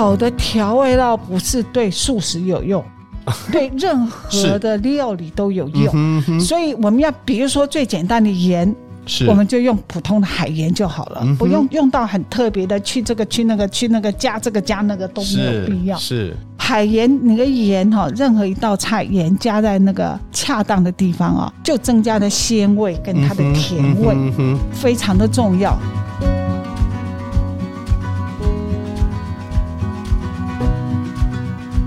好的调味料不是对素食有用，对任何的料理都有用。嗯、哼哼，所以我们要，比如说最简单的盐。是我们就用普通的海盐就好了，嗯、不用用到很特别的去这个去那个去那个加这个加那个都没有必要。是，是海盐，你的盐哈，任何一道菜盐加在那个恰当的地方啊，就增加了鲜味跟它的甜味，嗯嗯、非常的重要。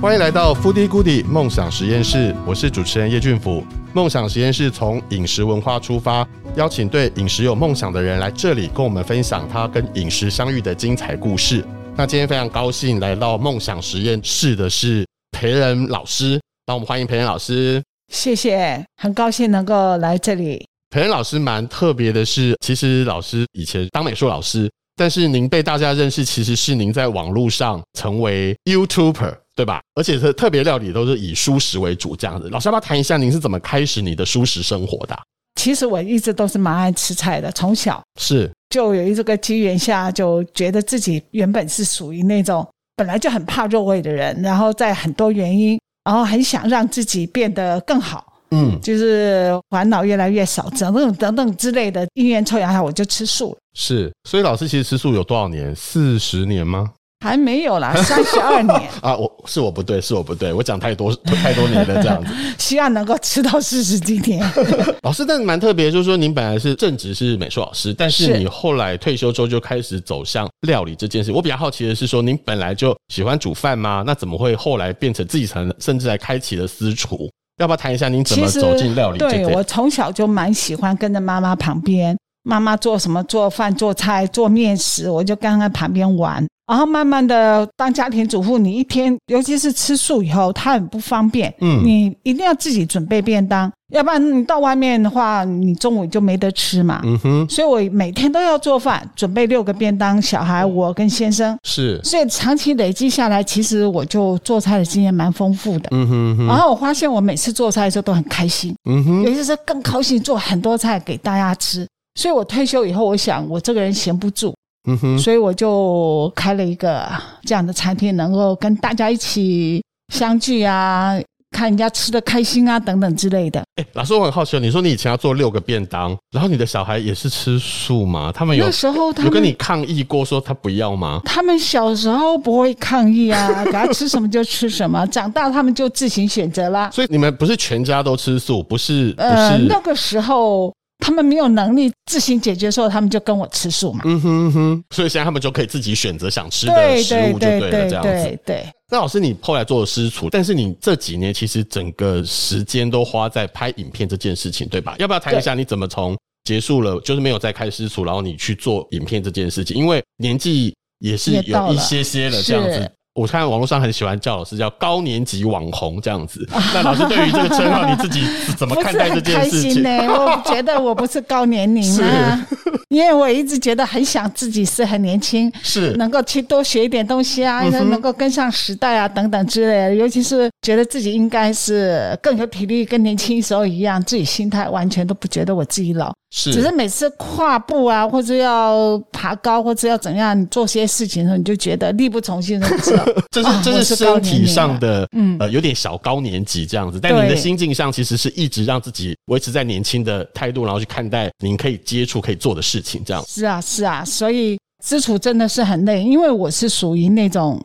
欢迎来到 Foodie Goodie 梦想实验室，我是主持人叶俊甫。梦想实验室从饮食文化出发，邀请对饮食有梦想的人来这里跟我们分享他跟饮食相遇的精彩故事。那今天非常高兴来到梦想实验室的是培仁老师，让我们欢迎培仁老师。谢谢，很高兴能够来这里。培仁老师蛮特别的是，其实老师以前当美术老师，但是您被大家认识，其实是您在网络上成为 YouTuber。对吧？而且是特别料理都是以蔬食为主这样子。老师要不要谈一下您是怎么开始你的蔬食生活的啊？其实我一直都是蛮爱吃菜的，从小是就有一这个机缘下，就觉得自己原本是属于那种本来就很怕肉味的人，然后在很多原因，然后很想让自己变得更好，嗯，就是烦恼越来越少，等等等等之类的因缘凑巧下，我就吃素了。是，所以老师其实吃素有多少年？四十年吗？还没有啦，三十二年啊！我是我不对，是我不对，我讲太多太多年了这样子。希望能够吃到四十几年。老师，但是蛮特别，就是说您本来是正职是美术老师，但是你后来退休之后就开始走向料理这件事。我比较好奇的是说，您本来就喜欢煮饭吗？那怎么会后来变成自己成，甚至还开启了私厨？要不要谈一下您怎么走进料理这？对，我从小就蛮喜欢跟着妈妈旁边，妈妈做什么做饭做菜做面食，我就跟在旁边玩。然后慢慢的当家庭主妇，你一天尤其是吃素以后，它很不方便。嗯，你一定要自己准备便当，要不然你到外面的话，你中午就没得吃嘛。嗯哼，所以我每天都要做饭，准备六个便当，小孩我跟先生是，所以长期累积下来，其实我就做菜的经验蛮丰富的。嗯哼，哼，然后我发现我每次做菜的时候都很开心。嗯哼，尤其是更高兴做很多菜给大家吃。所以我退休以后，我想我这个人闲不住。嗯哼，所以我就开了一个这样的餐厅，能够跟大家一起相聚啊，看人家吃的开心啊，等等之类的。哎，老师，我很好奇，你说你以前要做六个便当，然后你的小孩也是吃素吗？他们有那时候他跟你抗议过，说他不要吗？他们小时候不会抗议啊，给他吃什么就吃什么，长大他们就自行选择啦。所以你们不是全家都吃素，不是？不是呃，那个时候。他们没有能力自行解决的时候，他们就跟我吃素嘛。嗯哼哼，所以现在他们就可以自己选择想吃的食物，就对了，这样子。对。那老师，你后来做了私厨，但是你这几年其实整个时间都花在拍影片这件事情，对吧？要不要谈一下你怎么从结束了，就是没有再开私厨，然后你去做影片这件事情？因为年纪也是有一些些了，这样子。我看网络上很喜欢叫老师叫高年级网红这样子，那老师对于这个称号你自己怎么看待这件事情？呢、欸？我觉得我不是高年龄啊，因为我一直觉得很想自己是很年轻，是能够去多学一点东西啊，能够跟上时代啊等等之类的。尤其是觉得自己应该是更有体力，跟年轻时候一样，自己心态完全都不觉得我自己老。是，只是每次跨步啊，或者要爬高，或者要怎样你做些事情的时候，你就觉得力不从心的时 候，这是这是身体上的，嗯呃，有点小高年级这样子。但您的心境上，其实是一直让自己维持在年轻的态度，然后去看待您可以接触、可以做的事情，这样。是啊，是啊，所以私厨真的是很累，因为我是属于那种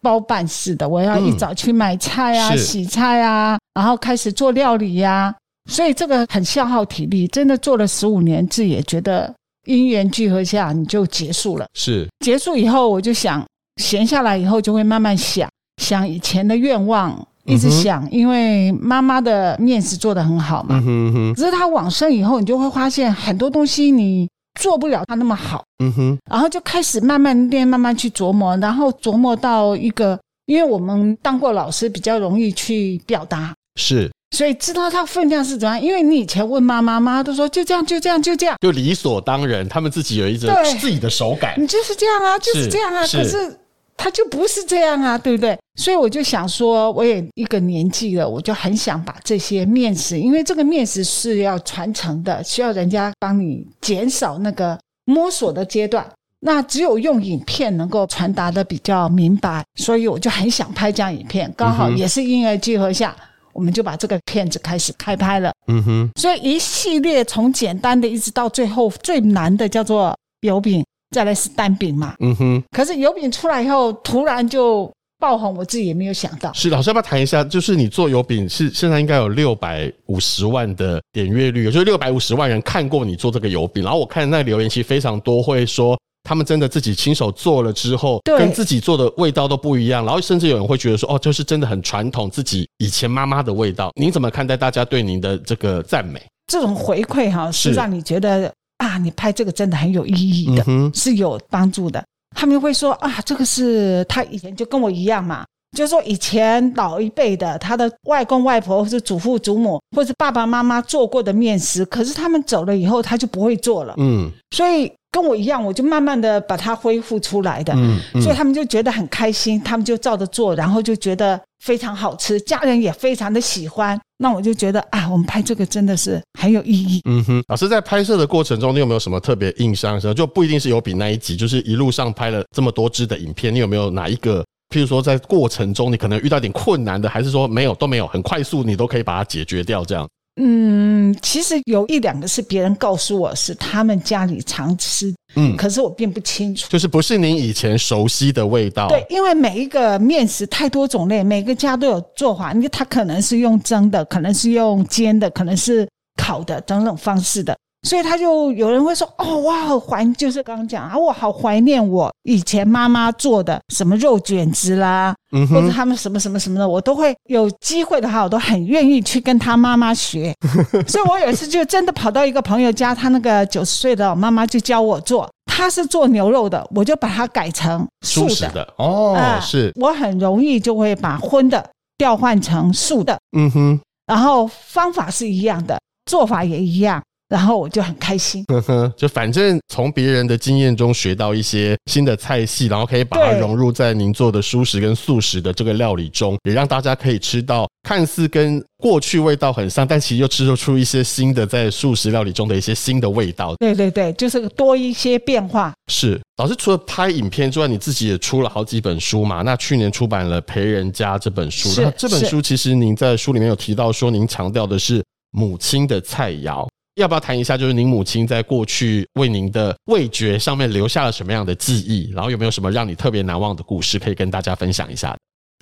包办式的，我要一早去买菜啊、洗菜啊，然后开始做料理呀。所以这个很消耗体力，真的做了十五年，自己也觉得因缘聚合下，你就结束了。是结束以后，我就想闲下来以后，就会慢慢想想以前的愿望，一直想，因为妈妈的面食做得很好嘛。嗯哼。可是她往生以后，你就会发现很多东西你做不了她那么好。嗯哼。然后就开始慢慢练，慢慢去琢磨，然后琢磨到一个，因为我们当过老师，比较容易去表达。是。所以知道它分量是怎样，因为你以前问妈妈，妈妈都说就这样，就这样，就这样，就理所当然。他们自己有一种自己的手感，你就是这样啊，就是这样啊。是可是他就不是这样啊，对不对？所以我就想说，我也一个年纪了，我就很想把这些面食，因为这个面食是要传承的，需要人家帮你减少那个摸索的阶段。那只有用影片能够传达的比较明白，所以我就很想拍这样影片。刚好也是因缘聚合下，我们就把这个片子开始开拍了。嗯哼，所以一系列从简单的一直到最后最难的叫做油饼，再来是蛋饼嘛。嗯哼，可是油饼出来以后，突然就。爆红，我自己也没有想到。是老师，要不要谈一下？就是你做油饼，是现在应该有六百五十万的点阅率，就是六百五十万人看过你做这个油饼。然后我看那留言其实非常多，会说他们真的自己亲手做了之后，跟自己做的味道都不一样。然后甚至有人会觉得说，哦，就是真的很传统，自己以前妈妈的味道。您怎么看待大家对您的这个赞美？这种回馈哈，是让你觉得啊，你拍这个真的很有意义的，嗯、是有帮助的。他们会说啊，这个是他以前就跟我一样嘛，就是说以前老一辈的他的外公外婆或是祖父祖母或是爸爸妈妈做过的面食，可是他们走了以后他就不会做了，嗯，所以跟我一样，我就慢慢的把它恢复出来的，嗯，嗯，所以他们就觉得很开心，他们就照着做，然后就觉得。非常好吃，家人也非常的喜欢。那我就觉得啊，我们拍这个真的是很有意义。嗯哼，老师在拍摄的过程中，你有没有什么特别印象的时候？就不一定是有比那一集，就是一路上拍了这么多支的影片，你有没有哪一个？譬如说在过程中你可能遇到点困难的，还是说没有都没有，很快速你都可以把它解决掉这样？嗯，其实有一两个是别人告诉我是他们家里常吃，嗯，可是我并不清楚，就是不是您以前熟悉的味道。对，因为每一个面食太多种类，每个家都有做法，因为它可能是用蒸的，可能是用煎的，可能是烤的，等等方式的。所以他就有人会说：“哦，我好怀，就是刚刚讲啊，我好怀念我以前妈妈做的什么肉卷子啦，嗯，或者他们什么什么什么的，我都会有机会的话，我都很愿意去跟他妈妈学。所以我有一次就真的跑到一个朋友家，他那个九十岁的老妈妈就教我做，他是做牛肉的，我就把它改成素的，的。哦，呃，是。我很容易就会把荤的调换成素的，嗯哼，然后方法是一样的，做法也一样。”然后我就很开心，呵呵，就反正从别人的经验中学到一些新的菜系，然后可以把它融入在您做的蔬食跟素食的这个料理中，也让大家可以吃到看似跟过去味道很像，但其实又吃出一些新的在素食料理中的一些新的味道。对对对，就是多一些变化。是老师除了拍影片之外，你自己也出了好几本书嘛？那去年出版了《陪人家》这本书，那这本书其实您在书里面有提到说，您强调的是母亲的菜肴。要不要谈一下，就是您母亲在过去为您的味觉上面留下了什么样的记忆？然后有没有什么让你特别难忘的故事可以跟大家分享一下？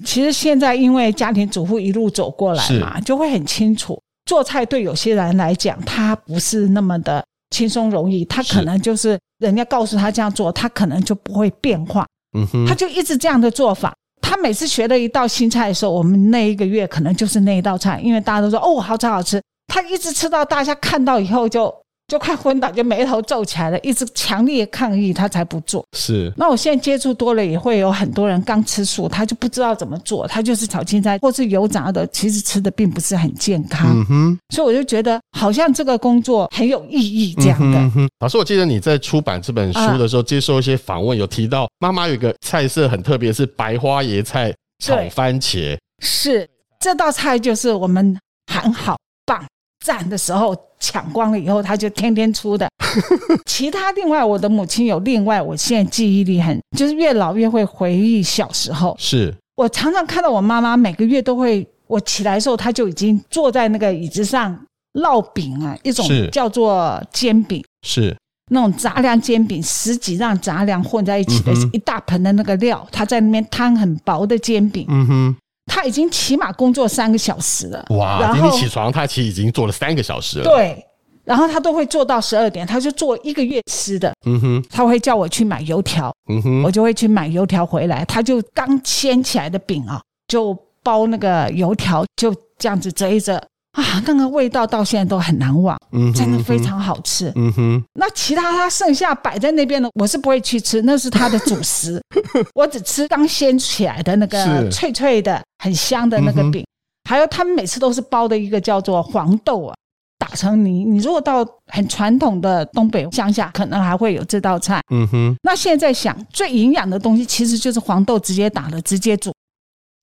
其实现在因为家庭主妇一路走过来嘛，就会很清楚，做菜对有些人来讲，他不是那么的轻松容易。他可能就是人家告诉他这样做，他可能就不会变化。嗯哼，他就一直这样的做法。他每次学了一道新菜的时候，我们那一个月可能就是那一道菜，因为大家都说哦，好吃好吃。他一直吃到大家看到以后就就快昏倒，就眉头皱起来了，一直强烈抗议，他才不做。是。那我现在接触多了，也会有很多人刚吃素，他就不知道怎么做，他就是炒青菜或是油炸的，其实吃的并不是很健康。嗯哼。所以我就觉得好像这个工作很有意义这样的。嗯哼。老师，我记得你在出版这本书的时候，接受一些访问，有提到妈妈有一个菜色很特别，是白花椰菜炒番茄。是这道菜就是我们很好棒。赞的时候抢光了以后，他就天天出的。其他另外，我的母亲有另外，我现在记忆力很，就是越老越会回忆小时候。是我常常看到我妈妈每个月都会，我起来的时候，她就已经坐在那个椅子上烙饼啊，一种叫做煎饼，是那种杂粮煎饼，十几样杂粮混在一起的一大盆的那个料，她在那边摊很薄的煎饼。嗯哼。他已经起码工作三个小时了。哇！然后今天起床，他其实已经做了三个小时了。对，然后他都会做到十二点，他就做一个月吃的。嗯哼，他会叫我去买油条。嗯哼，我就会去买油条回来。他就刚掀起来的饼啊，就包那个油条，就这样子折一折。啊，那个味道到现在都很难忘，嗯，真的非常好吃。嗯哼，那其他它剩下摆在那边的，我是不会去吃，那是它的主食。我只吃刚掀起来的那个脆脆的、很香的那个饼。还有他们每次都是包的一个叫做黄豆啊，打成泥。你如果到很传统的东北乡下，可能还会有这道菜。嗯哼，那现在想最营养的东西其实就是黄豆直接打了，直接煮。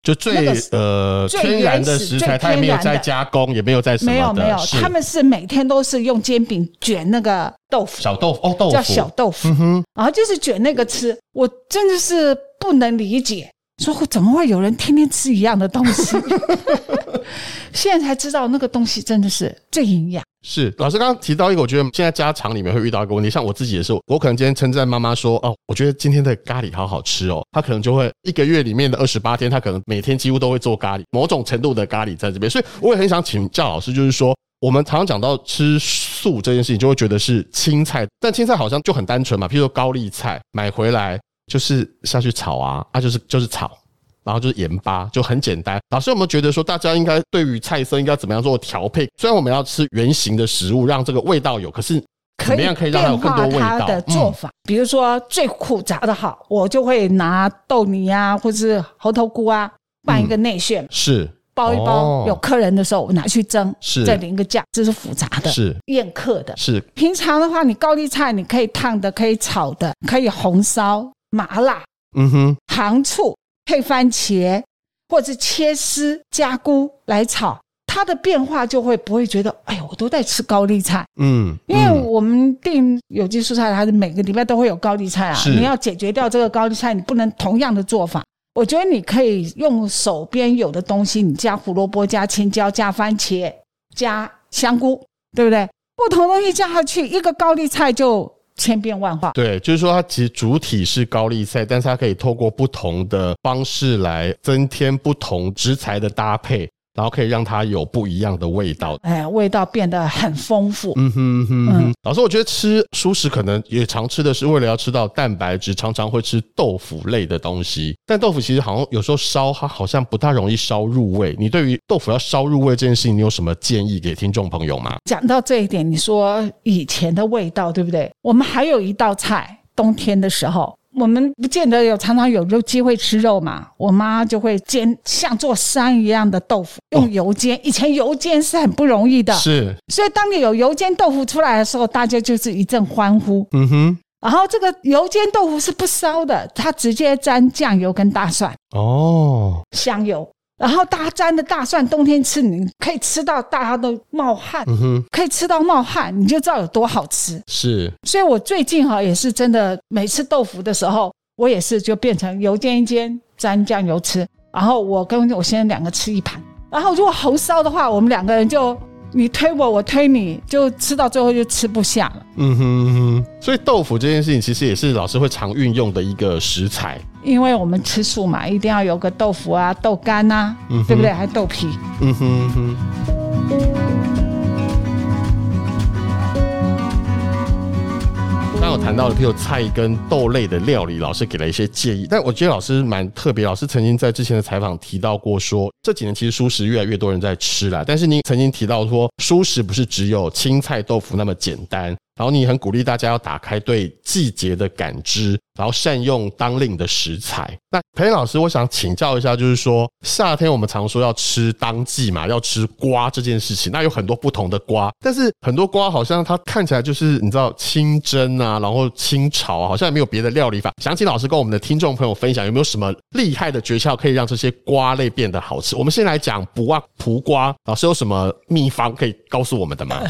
就最、那個、呃天然的食材，它也没有在加工，也没有在什么没有没有，他们是每天都是用煎饼卷那个豆腐，小豆腐哦，豆腐叫小豆腐，嗯哼，然后就是卷那个吃，我真的是不能理解。说怎么会有人天天吃一样的东西？现在才知道那个东西真的是最营养。是老师刚刚提到一个，我觉得现在家常里面会遇到一个问题，像我自己也是，我可能今天称赞妈妈说：“哦，我觉得今天的咖喱好好吃哦。”她可能就会一个月里面的二十八天，她可能每天几乎都会做咖喱，某种程度的咖喱在这边。所以我也很想请教老师，就是说我们常常讲到吃素这件事情，就会觉得是青菜，但青菜好像就很单纯嘛，譬如说高丽菜买回来。就是下去炒啊，啊，就是就是炒，然后就是盐巴，就很简单。老师有没有觉得说，大家应该对于菜色应该怎么样做调配？虽然我们要吃原型的食物，让这个味道有，可是怎么样可以让它有更多味道？的做法，嗯、比如说最复杂的好，我就会拿豆泥啊，或是猴头菇啊，拌一个内馅，嗯、是包一包。哦、有客人的时候，我拿去蒸，是再淋个酱，这是复杂的，是宴客的。是平常的话，你高丽菜你可以烫的，可以炒的，可以红烧。麻辣，嗯哼，糖醋配番茄，或者切丝加菇来炒，它的变化就会不会觉得，哎呦，我都在吃高丽菜，嗯，因为我们订有机蔬菜，它是每个礼拜都会有高丽菜啊，你要解决掉这个高丽菜，你不能同样的做法。我觉得你可以用手边有的东西，你加胡萝卜、加青椒、加番茄、加香菇，对不对？不同东西加下去，一个高丽菜就。千变万化，对，就是说它其实主体是高丽菜，但是它可以透过不同的方式来增添不同食材的搭配。然后可以让它有不一样的味道，哎，味道变得很丰富。嗯哼哼哼。嗯、老师，我觉得吃素食可能也常吃的是为了要吃到蛋白质，常常会吃豆腐类的东西。但豆腐其实好像有时候烧它好像不大容易烧入味。你对于豆腐要烧入味这件事情，你有什么建议给听众朋友吗？讲到这一点，你说以前的味道对不对？我们还有一道菜，冬天的时候。我们不见得有常常有肉机会吃肉嘛，我妈就会煎像做山一样的豆腐，用油煎。哦、以前油煎是很不容易的，是。所以当你有油煎豆腐出来的时候，大家就是一阵欢呼。嗯哼。然后这个油煎豆腐是不烧的，它直接沾酱油跟大蒜。哦。香油。然后大家沾的大蒜，冬天吃你可以吃到大家都冒汗，嗯哼，可以吃到冒汗，你就知道有多好吃。是，所以我最近哈也是真的，每次豆腐的时候，我也是就变成油煎一煎，沾酱油吃。然后我跟我先生两个吃一盘。然后如果红烧的话，我们两个人就。你推我，我推你，就吃到最后就吃不下了。嗯哼哼，所以豆腐这件事情其实也是老师会常运用的一个食材。因为我们吃素嘛，一定要有个豆腐啊、豆干啊，嗯、对不对？还豆皮。嗯哼哼。谈到了，譬如菜跟豆类的料理，老师给了一些建议。但我觉得老师蛮特别，老师曾经在之前的采访提到过说，说这几年其实蔬食越来越多人在吃啦。但是您曾经提到说，蔬食不是只有青菜、豆腐那么简单。然后你很鼓励大家要打开对季节的感知，然后善用当令的食材。那培老师，我想请教一下，就是说夏天我们常说要吃当季嘛，要吃瓜这件事情，那有很多不同的瓜，但是很多瓜好像它看起来就是你知道清蒸啊，然后清炒啊，好像也没有别的料理法。想请老师跟我们的听众朋友分享，有没有什么厉害的诀窍可以让这些瓜类变得好吃？我们先来讲不啊蒲瓜，老师有什么秘方可以告诉我们的吗？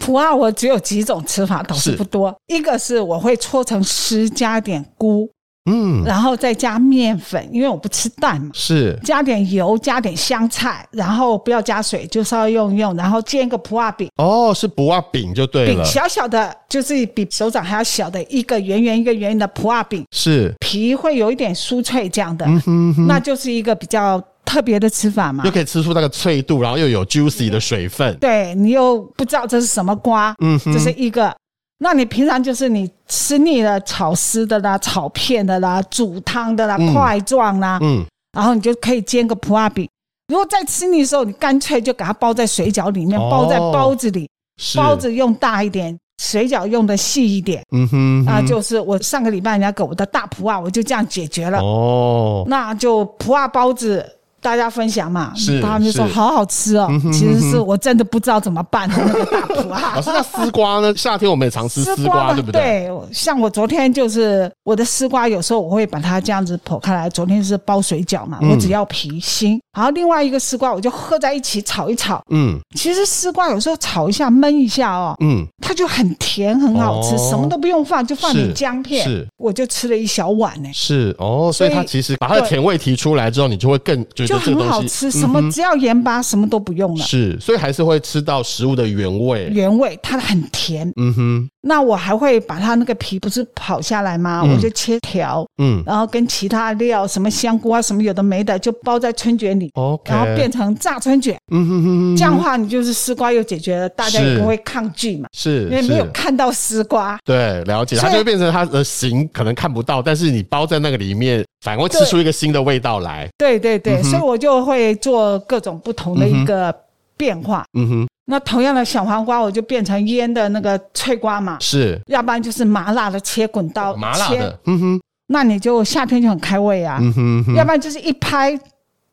卜啊，我只有几种吃法，倒是不多。一个是我会搓成丝，加点菇，嗯，然后再加面粉，因为我不吃蛋嘛。是，加点油，加点香菜，然后不要加水，就稍微用一用，然后煎一个普洱饼。哦，是普洱饼就对了。饼小小的，就是比手掌还要小的一个圆圆一个圆圆的普洱饼。是，皮会有一点酥脆这样的，嗯哼哼，那就是一个比较。特别的吃法嘛，又可以吃出那个脆度，然后又有 juicy 的水分。对，你又不知道这是什么瓜，嗯哼，这是一个。那你平常就是你吃腻了炒丝的啦、炒片的啦、煮汤的啦、嗯、块状啦，嗯，然后你就可以煎个卜啊饼。如果在吃腻的时候，你干脆就给它包在水饺里面，哦、包在包子里，是包子用大一点，水饺用的细一点。嗯哼，那就是我上个礼拜人家给我的大普啊，我就这样解决了。哦，那就普啊包子。大家分享嘛，是他们就说好好吃哦。其实是我真的不知道怎么办的那个大补啊。老师，那丝瓜呢？夏天我们也常吃丝瓜，对不对？对，像我昨天就是我的丝瓜，有时候我会把它这样子剖开来。昨天是包水饺嘛，我只要皮心。然后另外一个丝瓜，我就合在一起炒一炒。嗯，其实丝瓜有时候炒一下焖一下哦，嗯，它就很甜很好吃，什么都不用放，就放点姜片，是，我就吃了一小碗呢。是哦，所以它其实把它的甜味提出来之后，你就会更觉得就很好吃。什么只要盐巴，什么都不用了。是，所以还是会吃到食物的原味。原味，它很甜。嗯哼。那我还会把它那个皮不是跑下来吗？我就切条。嗯。然后跟其他料，什么香菇啊，什么有的没的，就包在春卷里。OK。然后变成炸春卷。嗯哼哼。这样的话，你就是丝瓜又解决了，大家也不会抗拒嘛。是。因为没有看到丝瓜。对，了解。它就会变成它的形可能看不到，但是你包在那个里面，反而会吃出一个新的味道来。对对对，所以我就会做各种不同的一个变化。嗯哼，那同样的小黄瓜，我就变成腌的那个脆瓜嘛。是，要不然就是麻辣的切滚刀，麻辣的。嗯哼，那你就夏天就很开胃啊。嗯哼，要不然就是一拍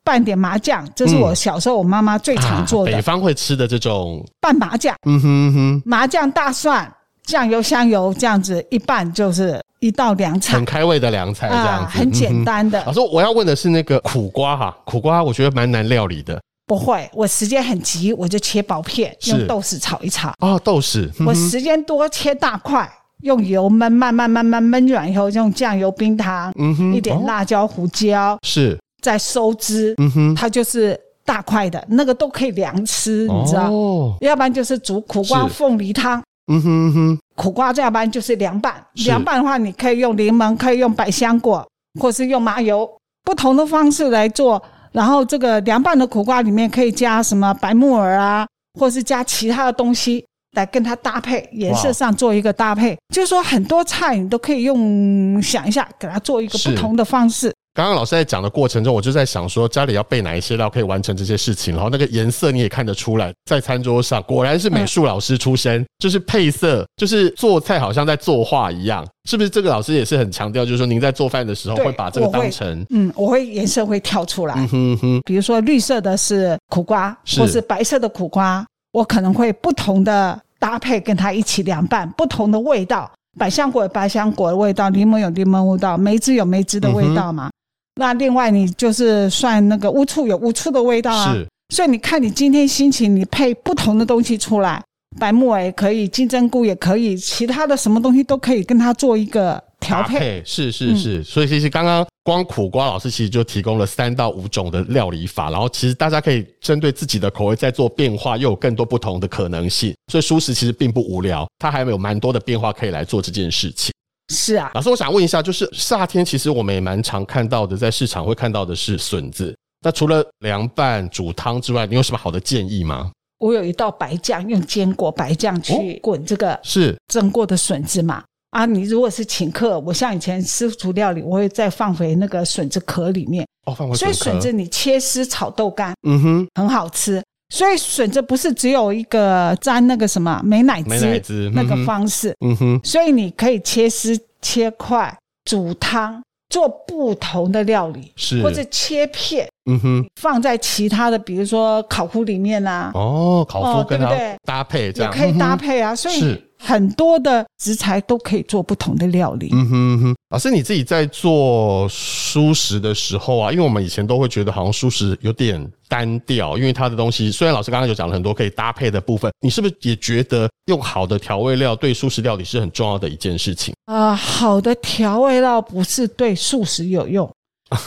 拌点麻酱，这是我小时候我妈妈最常做的。北方会吃的这种拌麻酱。嗯哼哼，麻酱、大蒜、酱油、香油这样子一拌，就是一道凉菜，很开胃的凉菜，这样子。很简单的。老师，我要问的是那个苦瓜哈，苦瓜我觉得蛮难料理的。不会，我时间很急，我就切薄片，用豆豉炒一炒。哦，豆豉。我时间多，切大块，用油焖，慢慢慢慢焖软以后，用酱油、冰糖，嗯哼，一点辣椒、胡椒，是，再收汁，嗯哼，它就是大块的，那个都可以凉吃，你知道？哦，要不然就是煮苦瓜凤梨汤，嗯哼哼，苦瓜这样，要不然就是凉拌，凉拌的话，你可以用柠檬，可以用百香果，或是用麻油，不同的方式来做。然后这个凉拌的苦瓜里面可以加什么白木耳啊，或是加其他的东西来跟它搭配，颜色上做一个搭配。就是说很多菜你都可以用想一下，给它做一个不同的方式。刚刚老师在讲的过程中，我就在想说，家里要备哪一些料可以完成这些事情。然后那个颜色你也看得出来，在餐桌上果然是美术老师出身，嗯、就是配色，就是做菜好像在作画一样，是不是？这个老师也是很强调，就是说您在做饭的时候会把这个当成，嗯，我会颜色会跳出来，嗯哼哼，比如说绿色的是苦瓜，是或是白色的苦瓜，我可能会不同的搭配跟它一起凉拌，不同的味道，百香果有百香果的味道，柠檬有柠檬味道，梅子有梅子的味道嘛。嗯那另外你就是算那个乌醋有乌醋的味道啊，是，所以你看你今天心情，你配不同的东西出来，白木耳也可以，金针菇也可以，其他的什么东西都可以跟它做一个调配，配。是是是，嗯、所以其实刚刚光苦瓜老师其实就提供了三到五种的料理法，然后其实大家可以针对自己的口味再做变化，又有更多不同的可能性，所以蔬食其实并不无聊，它还有蛮多的变化可以来做这件事情。是啊，老师，我想问一下，就是夏天其实我们也蛮常看到的，在市场会看到的是笋子。那除了凉拌、煮汤之外，你有什么好的建议吗？我有一道白酱，用坚果白酱去滚这个是蒸过的笋子嘛？啊，你如果是请客，我像以前私厨料理，我会再放回那个笋子壳里面。哦，放回笋子。所以笋子你切丝炒豆干，嗯哼，很好吃。所以笋子不是只有一个沾那个什么美乃滋，那个方式，嗯哼，所以你可以切丝、切块、煮汤，做不同的料理，是。或者切片，嗯哼，放在其他的，比如说烤麸里面啊，哦，烤麸跟它搭配这样，也可以搭配啊，所以。很多的食材都可以做不同的料理。嗯哼哼，老师你自己在做蔬食的时候啊，因为我们以前都会觉得好像素食有点单调，因为它的东西虽然老师刚刚有讲了很多可以搭配的部分，你是不是也觉得用好的调味料对素食料理是很重要的一件事情？啊、呃，好的调味料不是对素食有用，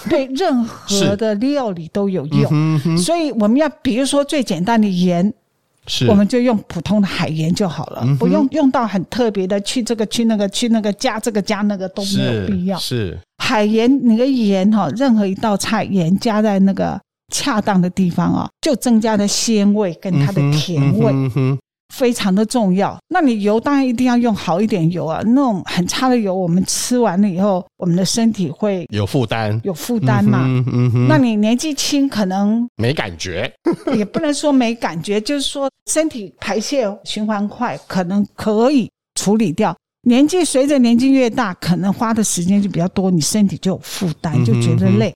对任何的料理都有用。嗯、哼哼，所以我们要比如说最简单的盐。是，我们就用普通的海盐就好了，嗯、不用用到很特别的去这个去那个去那个加这个加那个都没有必要。海盐，你的盐哈，任何一道菜盐加在那个恰当的地方啊，就增加了鲜味跟它的甜味。非常的重要。那你油当然一定要用好一点油啊，那种很差的油，我们吃完了以后，我们的身体会有负担，有负担嘛。嗯哼，嗯哼。那你年纪轻，可能没感觉，也不能说没感觉，就是说身体排泄循环快，可能可以处理掉。年纪随着年纪越大，可能花的时间就比较多，你身体就有负担，就觉得累。嗯哼，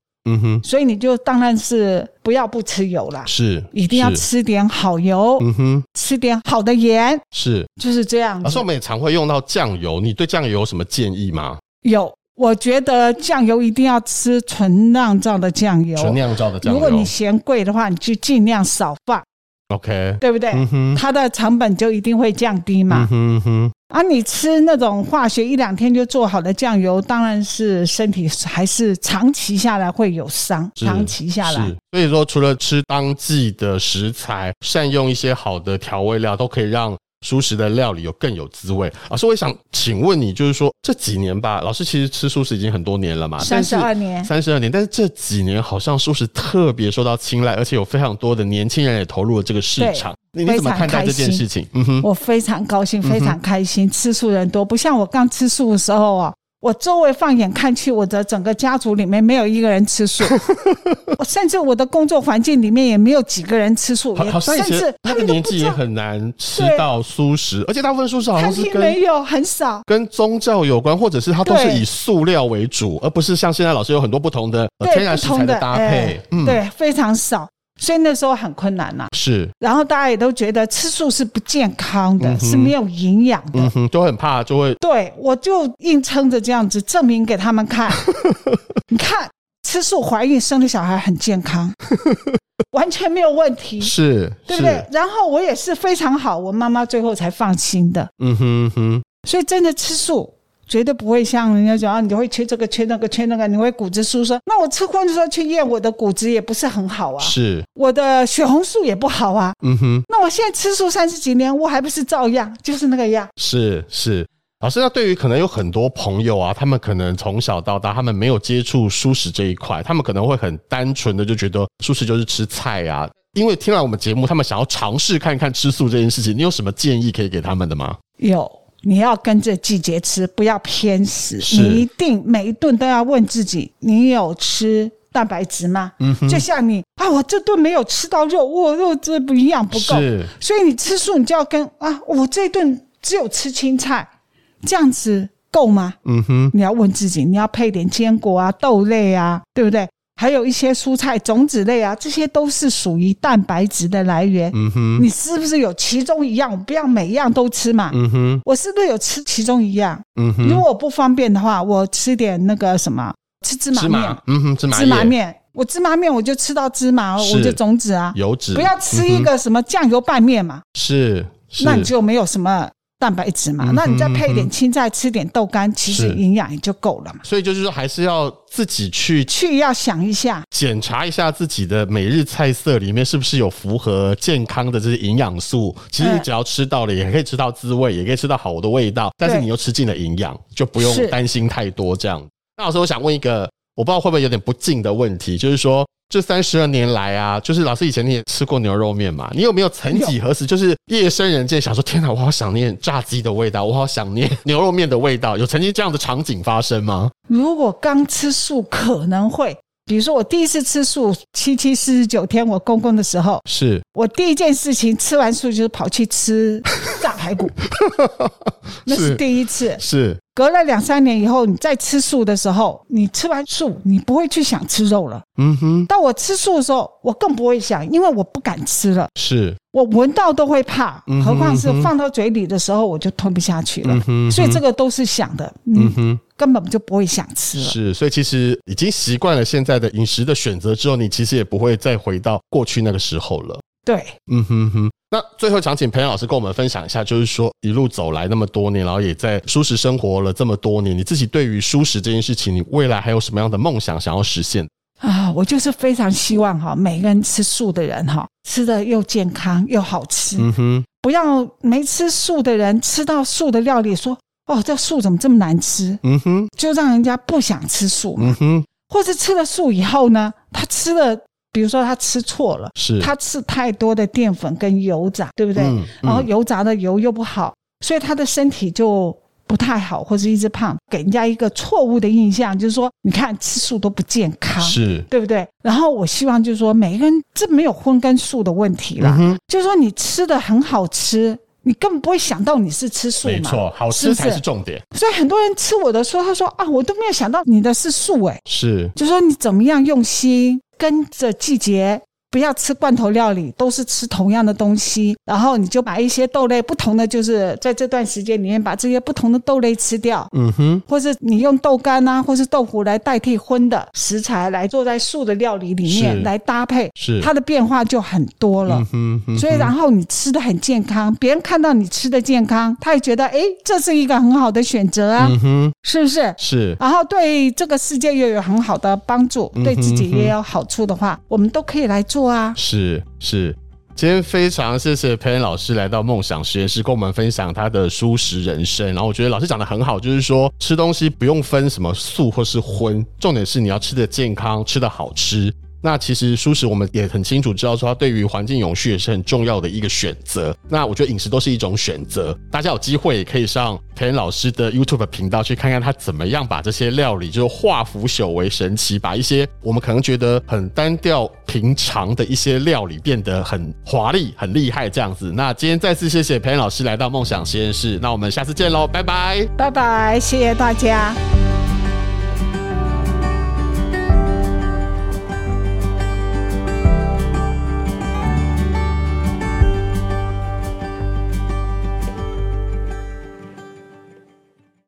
所以你就当然是不要不吃油啦，是，一定要吃点好油，嗯哼，吃点好的盐，是，就是这样。而且，我们也常会用到酱油，你对酱油有什么建议吗？有，我觉得酱油一定要吃纯酿造的酱油，纯酿造的酱油。如果你嫌贵的话，你就尽量少放。OK，对不对？嗯、它的成本就一定会降低嘛。嗯哼，啊，你吃那种化学一两天就做好的酱油，当然是身体还是长期下来会有伤。长期下来，所以说除了吃当季的食材，善用一些好的调味料，都可以让。蔬食的料理有更有滋味。老师，我也想请问你，就是说这几年吧，老师其实吃素食已经很多年了嘛，三十二年，三十二年。但是这几年好像素食特别受到青睐，而且有非常多的年轻人也投入了这个市场。你你怎么看待这件事情？嗯哼，我非常高兴，非常开心。吃素人多，不像我刚吃素的时候啊。我周围放眼看去，我的整个家族里面没有一个人吃素，甚至我的工作环境里面也没有几个人吃素。好像甚至那个年纪也很难吃到素食，而且大部分素食好像是跟没有很少跟宗教有关，或者是它都是以素料为主，而不是像现在老师有很多不同的天然食材的搭配。嗯，对，非常少。所以那时候很困难呐、啊，是。然后大家也都觉得吃素是不健康的，嗯、是没有营养的，嗯哼，都很怕就会。对，我就硬撑着这样子证明给他们看。你看，吃素怀孕生的小孩很健康，完全没有问题，是，对不对？然后我也是非常好，我妈妈最后才放心的。嗯哼哼。所以真的吃素。绝对不会像人家讲啊，你会缺这个缺那个缺那个，你会骨质疏松。那我吃荤的时候去验我的骨质也不是很好啊，是我的血红素也不好啊。嗯哼，那我现在吃素三十几年，我还不是照样，就是那个样。是是，老师，那对于可能有很多朋友啊，他们可能从小到大他们没有接触素食这一块，他们可能会很单纯的就觉得素食就是吃菜啊。因为听了我们节目，他们想要尝试看看吃素这件事情，你有什么建议可以给他们的吗？有。你要跟着季节吃，不要偏食。你一定每一顿都要问自己：你有吃蛋白质吗？嗯，就像你啊，我这顿没有吃到肉，我肉质不一样不够。是，所以你吃素，你就要跟啊，我这顿只有吃青菜，这样子够吗？嗯哼，你要问自己，你要配点坚果啊、豆类啊，对不对？还有一些蔬菜、种子类啊，这些都是属于蛋白质的来源。嗯哼，你是不是有其中一样？我不要每一样都吃嘛。嗯哼，我是不是有吃其中一样？嗯哼，如果我不方便的话，我吃点那个什么，吃芝麻面。嗯哼，芝麻芝麻面，我芝麻面我就吃到芝麻，我就种子啊，油脂。不要吃一个什么酱油拌面嘛。是，那你就没有什么。蛋白质嘛，那你再配一点青菜，吃点豆干，其实营养也就够了嘛。所以就是说，还是要自己去去要想一下，检查一下自己的每日菜色里面是不是有符合健康的这些营养素。其实你只要吃到了，也可以吃到滋味，也可以吃到好的味道，但是你又吃进了营养，就不用担心太多这样。那老师，我想问一个，我不知道会不会有点不敬的问题，就是说。这三十二年来啊，就是老师以前你也吃过牛肉面嘛？你有没有曾几何时，就是夜深人静想说：“天哪，我好想念炸鸡的味道，我好想念 牛肉面的味道。”有曾经这样的场景发生吗？如果刚吃素，可能会。比如说，我第一次吃素七七四十九天，我公公的时候，是我第一件事情，吃完素就是跑去吃炸排骨，那是第一次。是隔了两三年以后，你再吃素的时候，你吃完素，你不会去想吃肉了。嗯哼。到我吃素的时候，我更不会想，因为我不敢吃了。是我闻到都会怕，何况是放到嘴里的时候，我就吞不下去了。所以这个都是想的。嗯哼。根本就不会想吃了。是，所以其实已经习惯了现在的饮食的选择之后，你其实也不会再回到过去那个时候了。对，嗯哼哼。那最后想请培元老师跟我们分享一下，就是说一路走来那么多年，然后也在舒适生活了这么多年，你自己对于舒适这件事情，你未来还有什么样的梦想想要实现？啊，我就是非常希望哈，每个人吃素的人哈，吃的又健康又好吃。嗯哼，不要没吃素的人吃到素的料理说。哦，这素怎么这么难吃？嗯哼，就让人家不想吃素。嗯哼，或是吃了素以后呢，他吃了，比如说他吃错了，是他吃太多的淀粉跟油炸，对不对？嗯，然后油炸的油又不好，所以他的身体就不太好，或是一直胖，给人家一个错误的印象，就是说，你看吃素都不健康，是对不对？然后我希望就是说，每一个人这没有荤跟素的问题啦，嗯，就是说你吃的很好吃。你根本不会想到你是吃素嘛。没错，好吃才是重点。是是所以很多人吃我的时候，他说啊，我都没有想到你的是素哎，是，就说你怎么样用心跟着季节。不要吃罐头料理，都是吃同样的东西。然后你就把一些豆类不同的，就是在这段时间里面把这些不同的豆类吃掉。嗯哼，或是你用豆干啊，或是豆腐来代替荤的食材来做在素的料理里面来搭配，是它的变化就很多了。嗯哼，所以然后你吃的很健康，别人看到你吃的健康，他也觉得哎，这是一个很好的选择啊。嗯哼，是不是？是。然后对这个世界又有很好的帮助，对自己也有好处的话，我们都可以来做啊。是是，今天非常谢谢培恩老师来到梦想实验室，跟我们分享他的舒适人生。然后我觉得老师讲的很好，就是说吃东西不用分什么素或是荤，重点是你要吃的健康，吃的好吃。那其实蔬食我们也很清楚知道说，它对于环境永续也是很重要的一个选择。那我觉得饮食都是一种选择，大家有机会也可以上培恩老师的 YouTube 频道去看看他怎么样把这些料理就是化腐朽为神奇，把一些我们可能觉得很单调平常的一些料理变得很华丽、很厉害这样子。那今天再次谢谢培恩老师来到梦想实验室，那我们下次见喽，拜拜，拜拜，谢谢大家。